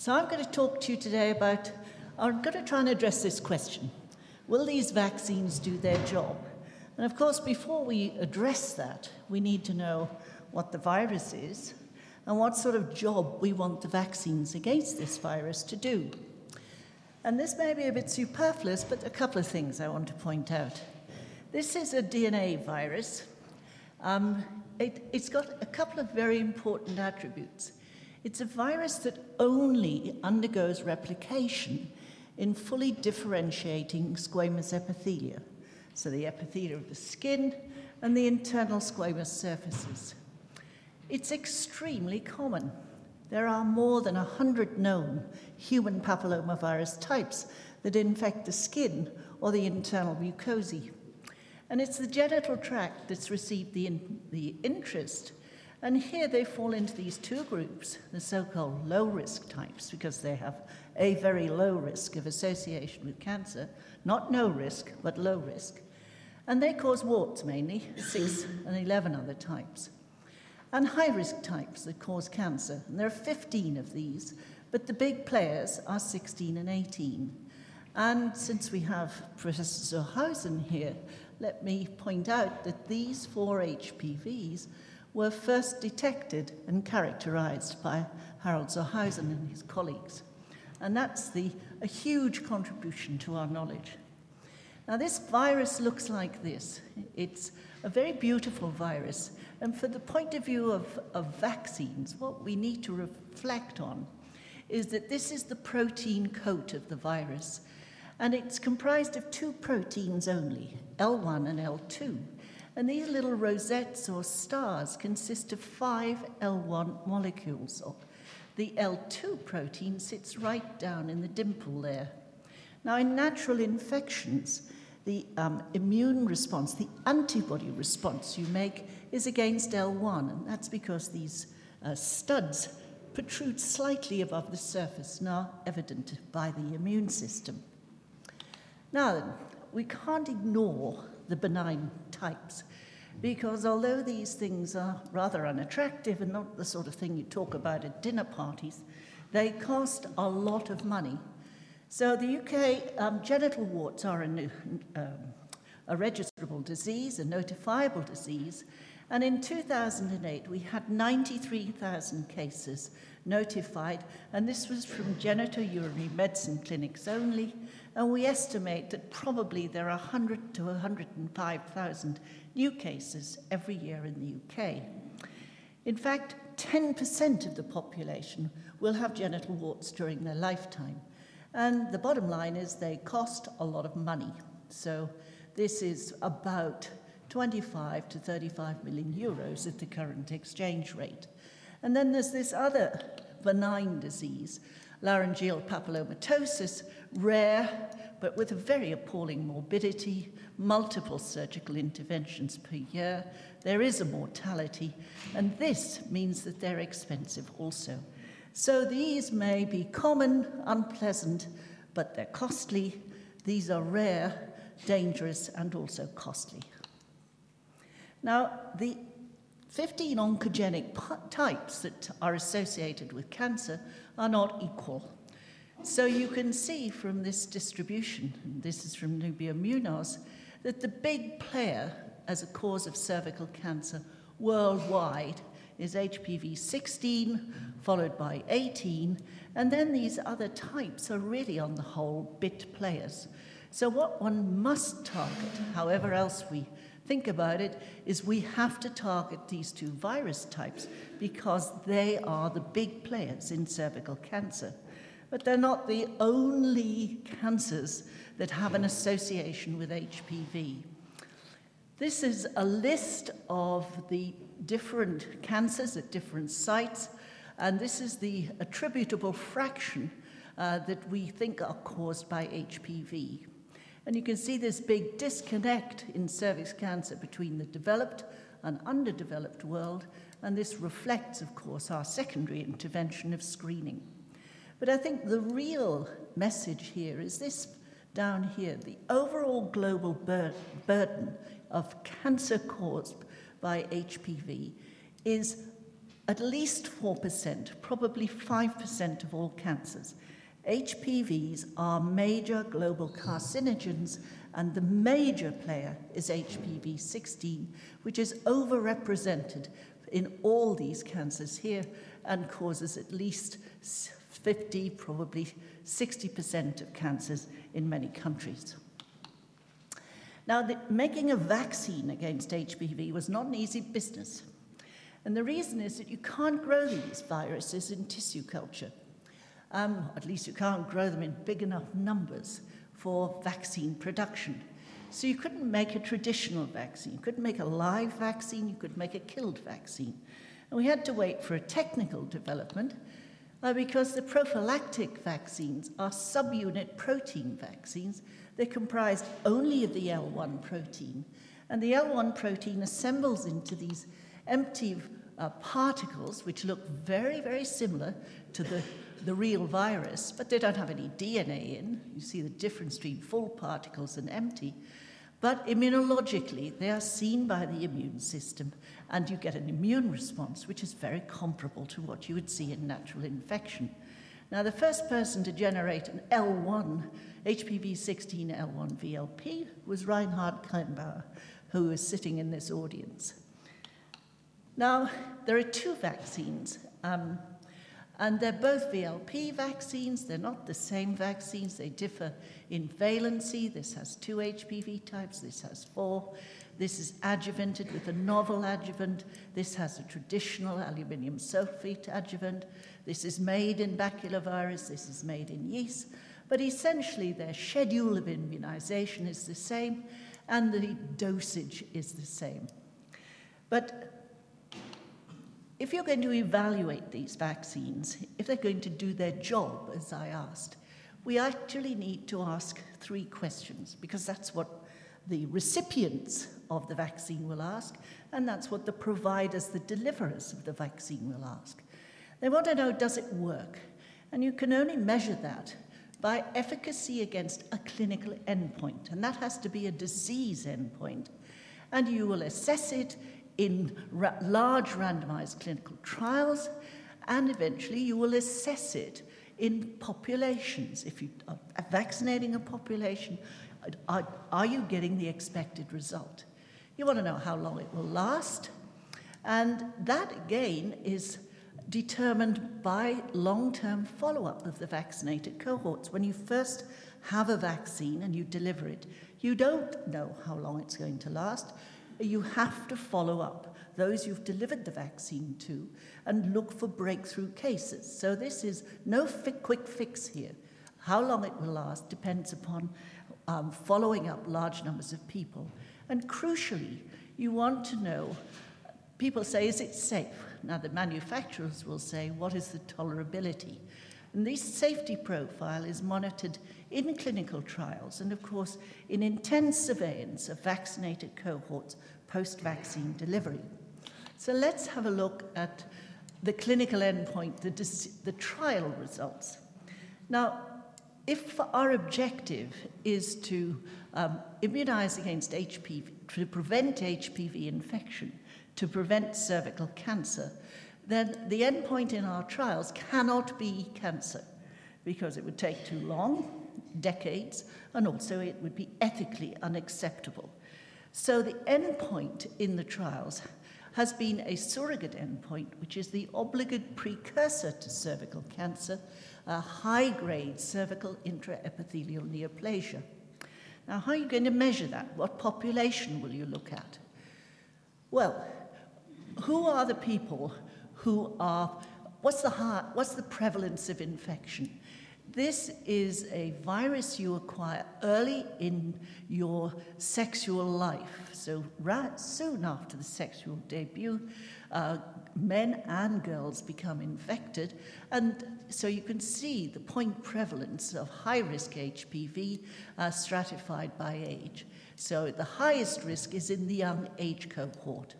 So I'm going to talk to you today about, I'm going to try and address this question Will these vaccines do their job? And of course, before we address that, we need to know what the virus is and what sort of job we want the vaccines against this virus to do. And this may be a bit superfluous, but a couple of things I want to point out. This is a DNA virus. Um, it, it's got a couple of very important attributes. It's a virus that only undergoes replication in fully differentiating squamous epithelia, so the epithelia of the skin and the internal squamous surfaces. It's extremely common. There are more than 100 known human papillomavirus types that infect the skin or the internal mucosae. And it's the genital tract that's received the, in, the interest. And here they fall into these two groups, the so called low risk types, because they have a very low risk of association with cancer, not no risk, but low risk. And they cause warts mainly, six and 11 other types. And high risk types that cause cancer. And there are 15 of these, but the big players are 16 and 18. And since we have Professor zur Hausen here, let me point out that these four HPVs were first detected and characterized by Harald zur Hausen and his colleagues. And that's the, a huge contribution to our knowledge. Now, this virus looks like this. It's a very beautiful virus. And for the point of view of, of vaccines, what we need to reflect on is that this is the protein coat of the virus. And it's comprised of two proteins only, L1 and L2. And these little rosettes or stars consist of five L1 molecules. The L2 protein sits right down in the dimple there. Now, in natural infections, the um, immune response, the antibody response you make, is against L1, and that's because these uh, studs protrude slightly above the surface and are evident by the immune system. Now, we can't ignore the benign types. Because although these things are rather unattractive and not the sort of thing you talk about at dinner parties, they cost a lot of money. So the UK um, genital warts are a, um, a registrable disease, a notifiable disease, and in 2008 we had 93,000 cases notified, and this was from genitourinary medicine clinics only, and we estimate that probably there are 100 to 105,000 new cases every year in the UK. In fact, 10% of the population will have genital warts during their lifetime. And the bottom line is they cost a lot of money. So this is about 25 to 35 million euros at the current exchange rate. And then there's this other benign disease, laryngeal papillomatosis, rare, but with a very appalling morbidity, multiple surgical interventions per year. There is a mortality, and this means that they're expensive also. So these may be common, unpleasant, but they're costly. These are rare, dangerous, and also costly. Now, the 15 oncogenic types that are associated with cancer are not equal. So you can see from this distribution, and this is from Nubia Munoz, that the big player as a cause of cervical cancer worldwide is HPV 16, followed by 18, and then these other types are really, on the whole, bit players. So, what one must target, however else we think about it, is we have to target these two virus types because they are the big players in cervical cancer. But they're not the only cancers that have an association with HPV. This is a list of the different cancers at different sites, and this is the attributable fraction uh, that we think are caused by HPV. And you can see this big disconnect in cervix cancer between the developed and underdeveloped world, and this reflects, of course, our secondary intervention of screening. But I think the real message here is this down here the overall global bur- burden of cancer caused by HPV is at least 4%, probably 5% of all cancers. HPVs are major global carcinogens, and the major player is HPV 16, which is overrepresented in all these cancers here and causes at least 50, probably 60% of cancers in many countries. Now, the, making a vaccine against HPV was not an easy business. And the reason is that you can't grow these viruses in tissue culture. Um, at least you can't grow them in big enough numbers for vaccine production. So you couldn't make a traditional vaccine. You couldn't make a live vaccine, you could make a killed vaccine. And we had to wait for a technical development uh, because the prophylactic vaccines are subunit protein vaccines. They're comprised only of the L1 protein. And the L1 protein assembles into these empty uh, particles, which look very, very similar to the, the real virus, but they don't have any DNA in. You see the difference between full particles and empty. But immunologically, they are seen by the immune system, and you get an immune response which is very comparable to what you would see in natural infection. Now, the first person to generate an L1, HPV 16 L1 VLP, was Reinhard Kirnbauer, who is sitting in this audience. Now, there are two vaccines um, and they're both VLP vaccines. They're not the same vaccines. They differ in valency. This has two HPV types, this has four. This is adjuvanted with a novel adjuvant. This has a traditional aluminium sulfate adjuvant. This is made in baculovirus. This is made in yeast. But essentially, their schedule of immunization is the same and the dosage is the same. But if you're going to evaluate these vaccines, if they're going to do their job, as I asked, we actually need to ask three questions because that's what the recipients of the vaccine will ask, and that's what the providers, the deliverers of the vaccine will ask. They want to know does it work? And you can only measure that by efficacy against a clinical endpoint, and that has to be a disease endpoint. And you will assess it in ra- large randomized clinical trials, and eventually you will assess it in populations. If you are vaccinating a population, uh, are, are you getting the expected result? You want to know how long it will last, and that again is determined by long term follow up of the vaccinated cohorts. When you first have a vaccine and you deliver it, you don't know how long it's going to last you have to follow up those you've delivered the vaccine to and look for breakthrough cases. So this is no fi- quick fix here. How long it will last depends upon um, following up large numbers of people. And crucially, you want to know people say, is it safe? Now, the manufacturers will say, what is the tolerability? And this safety profile is monitored in clinical trials and, of course, in intense surveillance of vaccinated cohorts post vaccine delivery. So let's have a look at the clinical endpoint, the, the trial results. Now, if our objective is to um, immunize against HPV, to prevent HPV infection, to prevent cervical cancer, then the endpoint in our trials cannot be cancer because it would take too long, decades, and also it would be ethically unacceptable. So the endpoint in the trials has been a surrogate endpoint, which is the obligate precursor to cervical cancer, a high grade cervical intraepithelial neoplasia. Now, how are you going to measure that? What population will you look at? Well, who are the people who are, what's the, high, what's the prevalence of infection? This is a virus you acquire early in your sexual life. So, right soon after the sexual debut, uh, men and girls become infected. And so you can see the point prevalence of high risk HPV uh, stratified by age. So, the highest risk is in the young age cohort.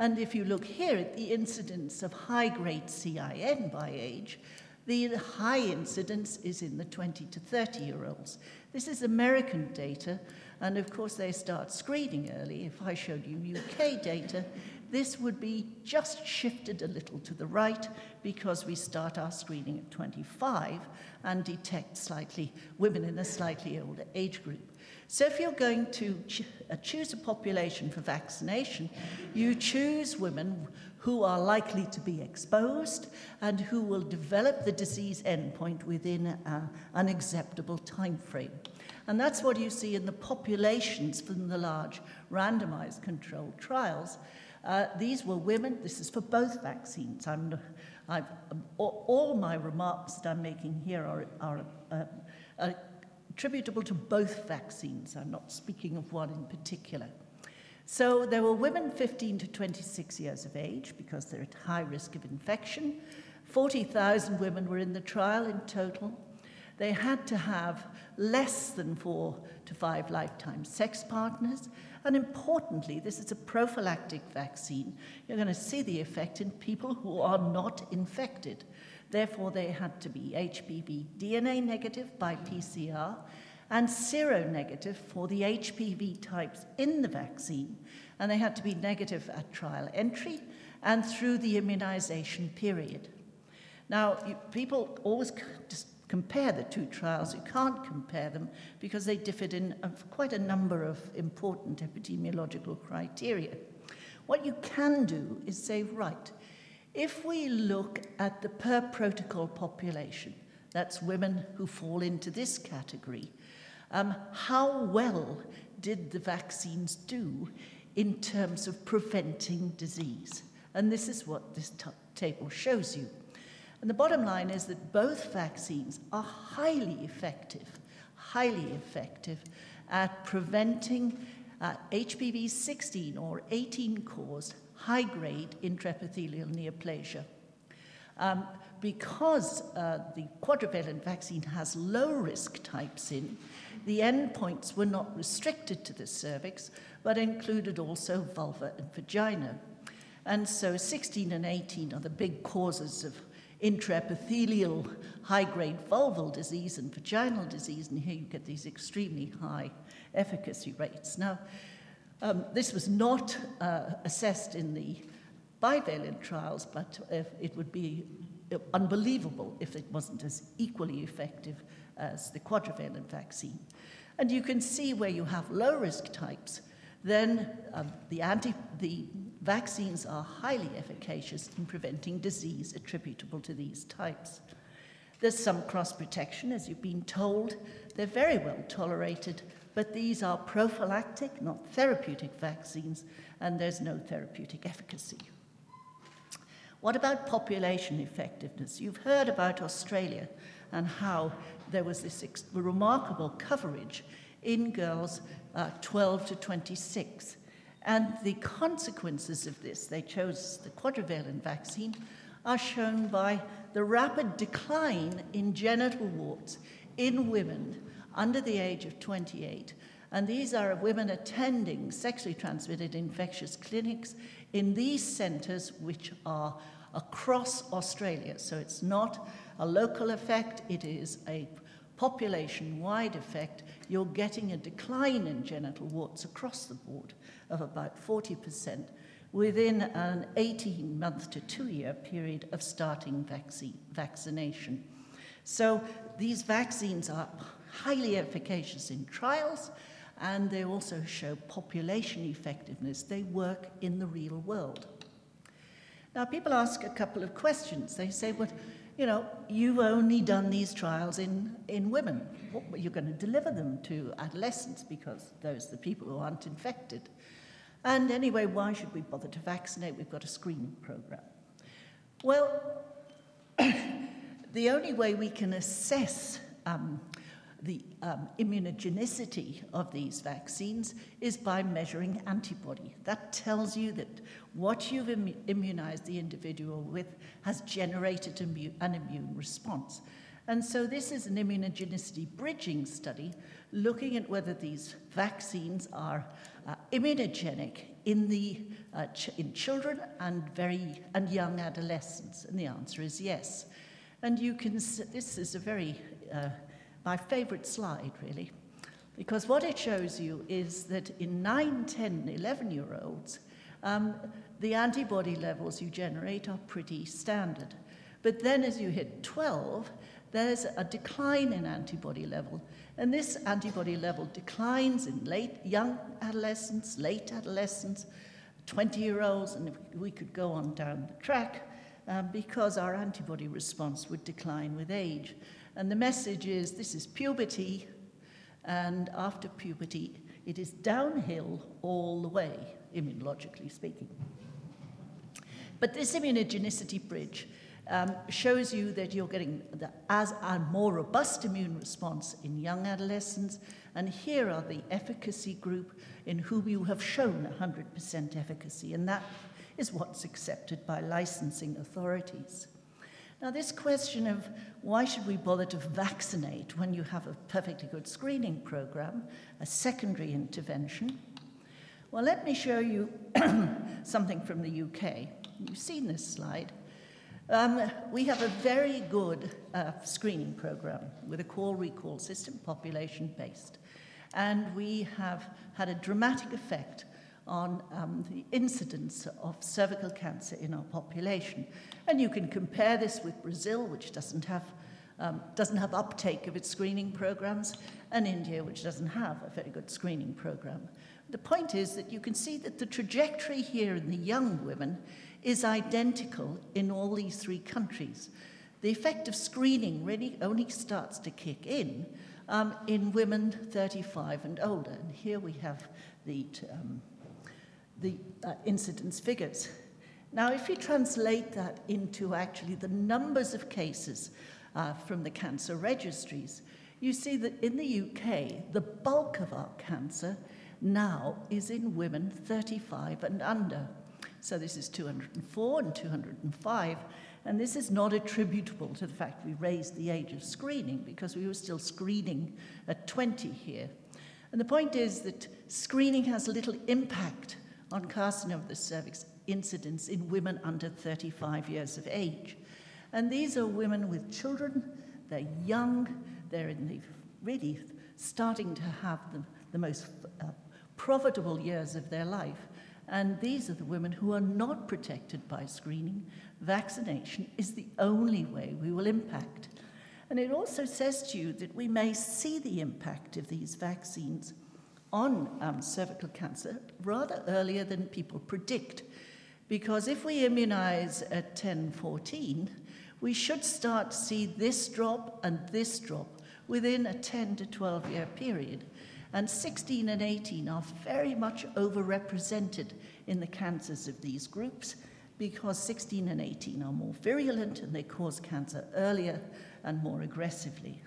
And if you look here at the incidence of high grade CIN by age, the high incidence is in the 20 to 30 year olds. This is American data, and of course, they start screening early. If I showed you UK data, this would be just shifted a little to the right because we start our screening at 25 and detect slightly women in a slightly older age group. So if you're going to uh, choose a population for vaccination, you choose women who are likely to be exposed and who will develop the disease endpoint within uh, an acceptable time frame. And that's what you see in the populations from the large randomized controlled trials. Uh, these were women, this is for both vaccines. I'm, I've, um, all my remarks that I'm making here are, are uh, uh, attributable to both vaccines. I'm not speaking of one in particular. So there were women 15 to 26 years of age because they're at high risk of infection. 40,000 women were in the trial in total. They had to have less than four to five lifetime sex partners. And importantly, this is a prophylactic vaccine. You're going to see the effect in people who are not infected. Therefore, they had to be HPV DNA negative by PCR and seronegative for the HPV types in the vaccine, and they had to be negative at trial entry and through the immunization period. Now, you, people always just compare the two trials. You can't compare them because they differed in quite a number of important epidemiological criteria. What you can do is say, right, if we look at the per protocol population, that's women who fall into this category, um, how well did the vaccines do in terms of preventing disease? And this is what this t- table shows you. And the bottom line is that both vaccines are highly effective, highly effective at preventing uh, HPV 16 or 18 caused high grade intraepithelial neoplasia. Um, because uh, the quadrivalent vaccine has low risk types in, the endpoints were not restricted to the cervix, but included also vulva and vagina. And so 16 and 18 are the big causes of intraepithelial high grade vulval disease and vaginal disease, and here you get these extremely high efficacy rates. Now, um, this was not uh, assessed in the bivalent trials, but it would be unbelievable if it wasn't as equally effective as the quadrivalent vaccine. And you can see where you have low risk types, then um, the, anti, the vaccines are highly efficacious in preventing disease attributable to these types. There's some cross protection, as you've been told. They're very well tolerated, but these are prophylactic, not therapeutic vaccines, and there's no therapeutic efficacy. What about population effectiveness? You've heard about Australia and how there was this ex- remarkable coverage in girls uh, 12 to 26. And the consequences of this, they chose the quadrivalent vaccine, are shown by the rapid decline in genital warts in women under the age of 28. And these are women attending sexually transmitted infectious clinics in these centres, which are across Australia. So it's not a local effect, it is a population wide effect. You're getting a decline in genital warts across the board of about 40% within an 18 month to two year period of starting vaccine, vaccination. So these vaccines are highly efficacious in trials and they also show population effectiveness. They work in the real world. Now, people ask a couple of questions. They say, well, you know, you've only done these trials in, in women. What, you're going to deliver them to adolescents because those are the people who aren't infected. And anyway, why should we bother to vaccinate? We've got a screening program. Well, the only way we can assess um, the um, immunogenicity of these vaccines is by measuring antibody. That tells you that what you've Im- immunized the individual with has generated an immune response. And so, this is an immunogenicity bridging study looking at whether these vaccines are uh, immunogenic in, the, uh, ch- in children and, very, and young adolescents. And the answer is yes. And you can, this is a very uh, my favorite slide, really, because what it shows you is that in 9, 10, 11 year olds, um, the antibody levels you generate are pretty standard. But then as you hit 12, there's a decline in antibody level. And this antibody level declines in late young adolescents, late adolescents, 20 year olds, and we could go on down the track um, because our antibody response would decline with age. And the message is this is puberty, and after puberty, it is downhill all the way, immunologically speaking. But this immunogenicity bridge um, shows you that you're getting the, as a more robust immune response in young adolescents. And here are the efficacy group in whom you have shown 100% efficacy. And that is what's accepted by licensing authorities. Now, this question of why should we bother to vaccinate when you have a perfectly good screening program, a secondary intervention? Well, let me show you something from the UK. You've seen this slide. Um, we have a very good uh, screening program with a call recall system, population based. And we have had a dramatic effect on um, the incidence of cervical cancer in our population. And you can compare this with Brazil, which doesn't have, um, doesn't have uptake of its screening programs, and India, which doesn't have a very good screening program. The point is that you can see that the trajectory here in the young women is identical in all these three countries. The effect of screening really only starts to kick in um, in women 35 and older. And here we have the, um, the uh, incidence figures. Now, if you translate that into actually the numbers of cases uh, from the cancer registries, you see that in the UK, the bulk of our cancer now is in women 35 and under. So this is 204 and 205. And this is not attributable to the fact we raised the age of screening because we were still screening at 20 here. And the point is that screening has little impact on carcinoma of the cervix incidence in women under 35 years of age. And these are women with children, they're young, they're in the really starting to have the, the most uh, profitable years of their life. And these are the women who are not protected by screening. Vaccination is the only way we will impact. And it also says to you that we may see the impact of these vaccines on um, cervical cancer rather earlier than people predict. Because if we immunize at 10, 14, we should start to see this drop and this drop within a 10 to 12 year period. And 16 and 18 are very much overrepresented in the cancers of these groups because 16 and 18 are more virulent and they cause cancer earlier and more aggressively.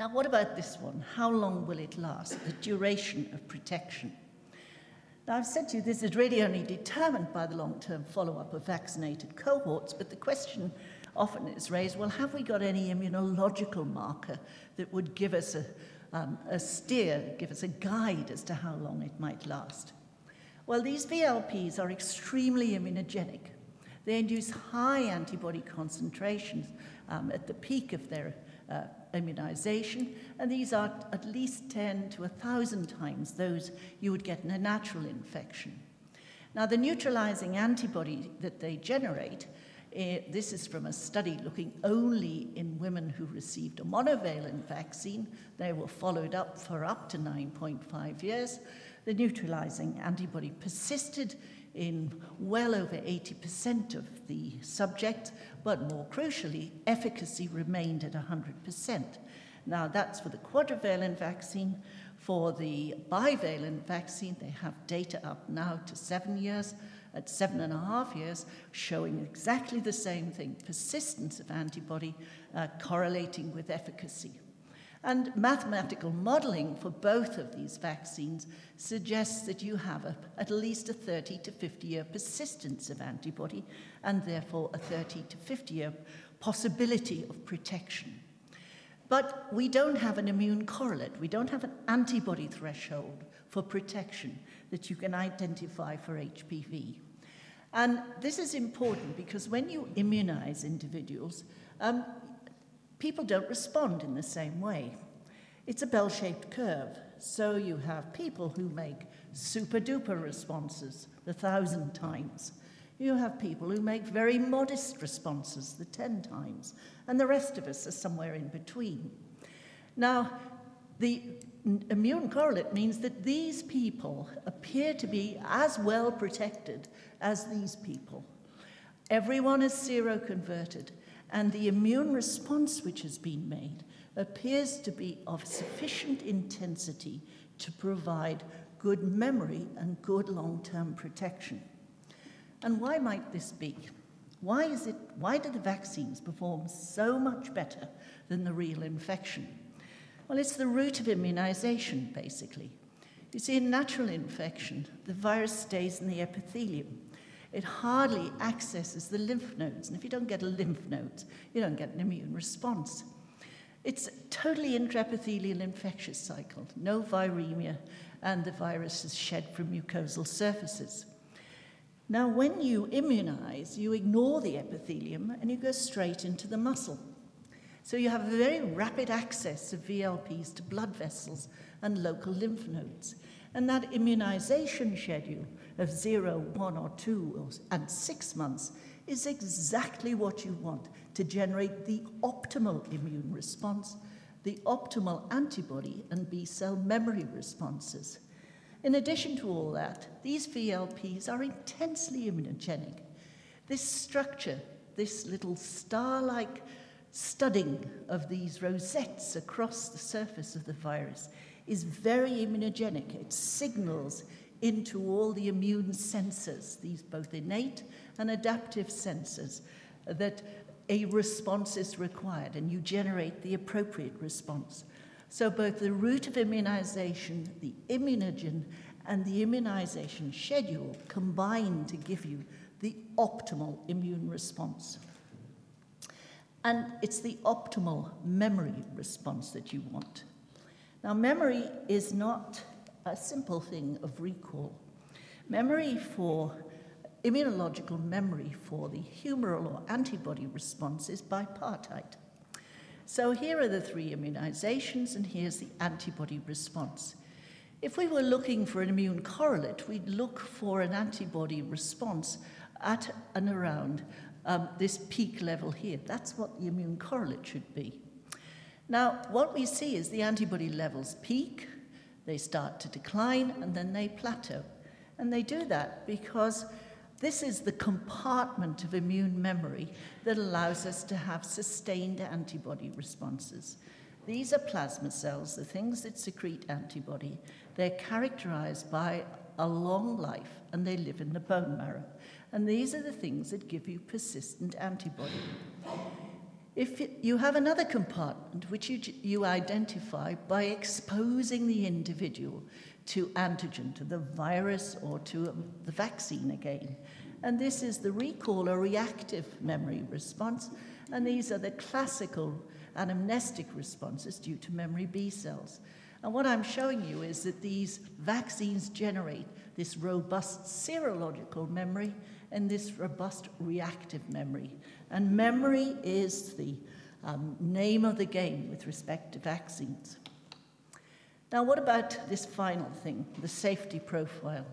Now, what about this one? How long will it last? The duration of protection. Now, I've said to you this is really only determined by the long term follow up of vaccinated cohorts, but the question often is raised well, have we got any immunological marker that would give us a, um, a steer, give us a guide as to how long it might last. Well, these VLPs are extremely immunogenic. They induce high antibody concentrations um, at the peak of their uh, immunization, and these are at least 10 to 1,000 times those you would get in a natural infection. Now, the neutralizing antibody that they generate uh, this is from a study looking only in women who received a monovalent vaccine. They were followed up for up to 9.5 years. The neutralizing antibody persisted in well over 80% of the subjects, but more crucially, efficacy remained at 100%. Now, that's for the quadrivalent vaccine. For the bivalent vaccine, they have data up now to seven years at seven and a half years, showing exactly the same thing persistence of antibody uh, correlating with efficacy. And mathematical modeling for both of these vaccines suggests that you have a, at least a 30 to 50 year persistence of antibody and therefore a 30 to 50 year possibility of protection. But we don't have an immune correlate, we don't have an antibody threshold for protection that you can identify for HPV. And this is important because when you immunize individuals, um, people don't respond in the same way. It's a bell shaped curve. So you have people who make super duper responses, the thousand times. You have people who make very modest responses, the 10 times, and the rest of us are somewhere in between. Now, the immune correlate means that these people appear to be as well protected as these people. Everyone is seroconverted, and the immune response which has been made appears to be of sufficient intensity to provide good memory and good long term protection. And why might this be? Why, is it, why do the vaccines perform so much better than the real infection? Well, it's the route of immunization, basically. You see, in natural infection, the virus stays in the epithelium. It hardly accesses the lymph nodes. And if you don't get a lymph node, you don't get an immune response. It's a totally intraepithelial infectious cycle, no viremia, and the virus is shed from mucosal surfaces. Now, when you immunize, you ignore the epithelium and you go straight into the muscle. So you have a very rapid access of VLPs to blood vessels and local lymph nodes. And that immunization schedule of zero, one, or two, and six months is exactly what you want to generate the optimal immune response, the optimal antibody and B cell memory responses. In addition to all that, these VLPs are intensely immunogenic. This structure, this little star like studding of these rosettes across the surface of the virus is very immunogenic. It signals into all the immune sensors, these both innate and adaptive sensors, that a response is required and you generate the appropriate response. So, both the route of immunization, the immunogen, and the immunization schedule combine to give you the optimal immune response. And it's the optimal memory response that you want. Now, memory is not a simple thing of recall. Memory for immunological memory for the humoral or antibody response is bipartite. So here are the three immunizations, and here's the antibody response. If we were looking for an immune correlate, we'd look for an antibody response at and around um, this peak level here. That's what the immune correlate should be. Now, what we see is the antibody levels peak, they start to decline, and then they plateau. And they do that because this is the compartment of immune memory that allows us to have sustained antibody responses. These are plasma cells, the things that secrete antibody. They're characterized by a long life and they live in the bone marrow. And these are the things that give you persistent antibody. If you have another compartment which you, you identify by exposing the individual to antigen, to the virus or to um, the vaccine again. And this is the recall or reactive memory response, and these are the classical anamnestic responses due to memory B cells. And what I'm showing you is that these vaccines generate this robust serological memory and this robust reactive memory. And memory is the um, name of the game with respect to vaccines. Now, what about this final thing, the safety profile?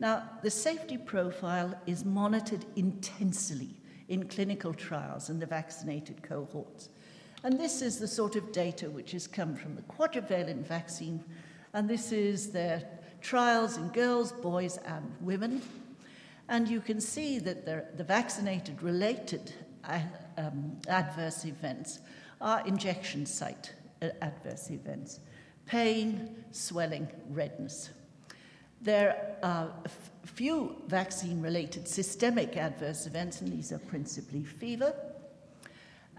Now, the safety profile is monitored intensely in clinical trials in the vaccinated cohorts. And this is the sort of data which has come from the quadrivalent vaccine, and this is their trials in girls, boys, and women. And you can see that the vaccinated related uh, um, adverse events are injection site uh, adverse events pain, swelling, redness. There are a few vaccine related systemic adverse events, and these are principally fever.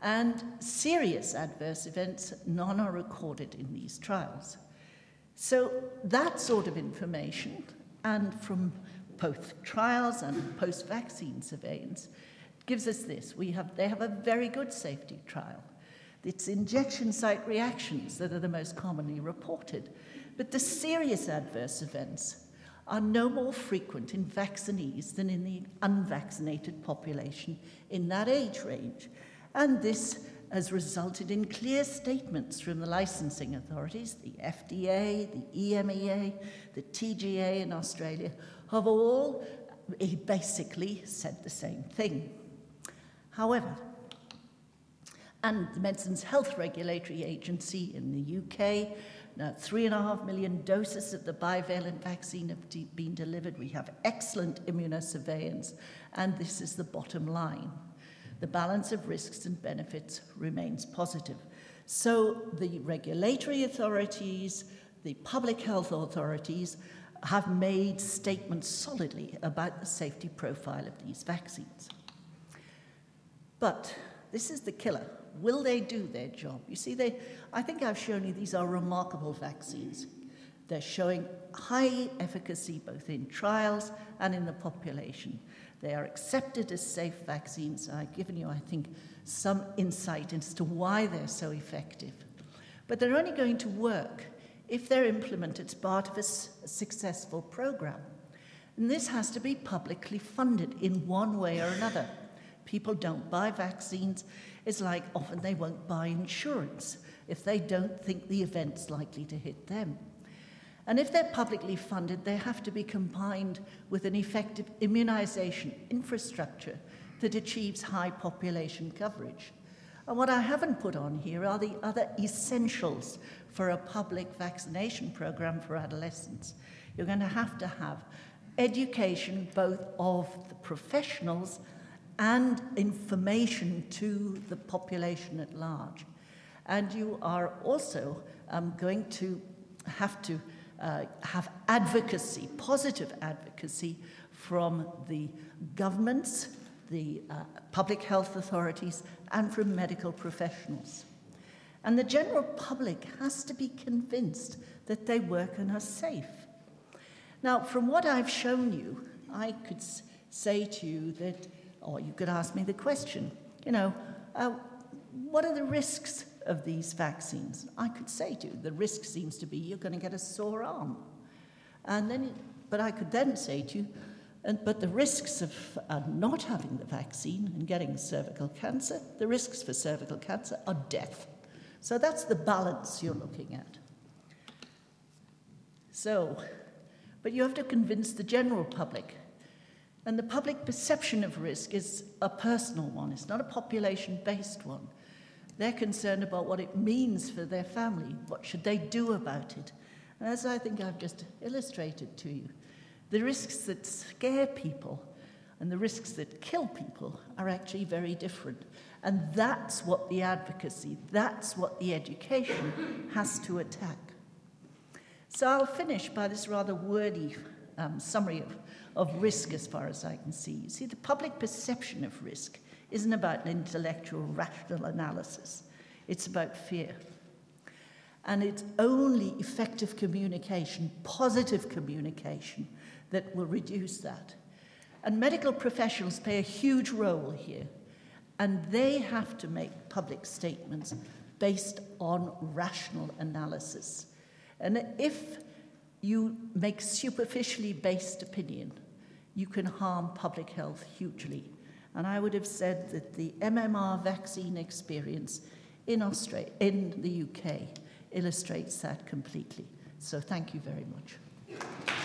And serious adverse events, none are recorded in these trials. So, that sort of information, and from both trials and post vaccine surveillance, gives us this. We have, they have a very good safety trial. It's injection site reactions that are the most commonly reported. But the serious adverse events are no more frequent in vaccinees than in the unvaccinated population in that age range. And this has resulted in clear statements from the licensing authorities, the FDA, the EMEA, the TGA in Australia, have all he basically said the same thing. However, and the Medicines Health Regulatory Agency in the UK. Now, three and a half million doses of the bivalent vaccine have de- been delivered. We have excellent immunosurveillance, and this is the bottom line. The balance of risks and benefits remains positive. So, the regulatory authorities, the public health authorities, have made statements solidly about the safety profile of these vaccines. But this is the killer. Will they do their job? You see, they, I think I've shown you these are remarkable vaccines. They're showing high efficacy both in trials and in the population. They are accepted as safe vaccines. I've given you, I think, some insight as to why they're so effective. But they're only going to work if they're implemented as part of a, successful program. And this has to be publicly funded in one way or another. People don't buy vaccines. It's like often they won't buy insurance if they don't think the event's likely to hit them. And if they're publicly funded, they have to be combined with an effective immunization infrastructure that achieves high population coverage. And what I haven't put on here are the other essentials for a public vaccination program for adolescents. You're going to have to have education both of the professionals and information to the population at large. And you are also um, going to have to uh, have advocacy, positive advocacy from the governments, the uh, public health authorities, and from medical professionals. And the general public has to be convinced that they work and are safe. Now, from what I've shown you, I could say to you that or you could ask me the question, you know, uh, what are the risks of these vaccines? I could say to you, the risk seems to be you're going to get a sore arm. And then, but I could then say to you, and, but the risks of uh, not having the vaccine and getting cervical cancer, the risks for cervical cancer are death. So that's the balance you're looking at. So, but you have to convince the general public and the public perception of risk is a personal one, it's not a population based one. They're concerned about what it means for their family. What should they do about it? And as I think I've just illustrated to you, the risks that scare people and the risks that kill people are actually very different. And that's what the advocacy, that's what the education has to attack. So I'll finish by this rather wordy um, summary of of risk as far as I can see. You see, the public perception of risk isn't about an intellectual, rational analysis, it's about fear. And it's only effective communication, positive communication, that will reduce that. And medical professionals play a huge role here. And they have to make public statements based on rational analysis. And if you make superficially based opinion, you can harm public health hugely. And I would have said that the MMR vaccine experience in, Australia, in the UK illustrates that completely. So thank you very much.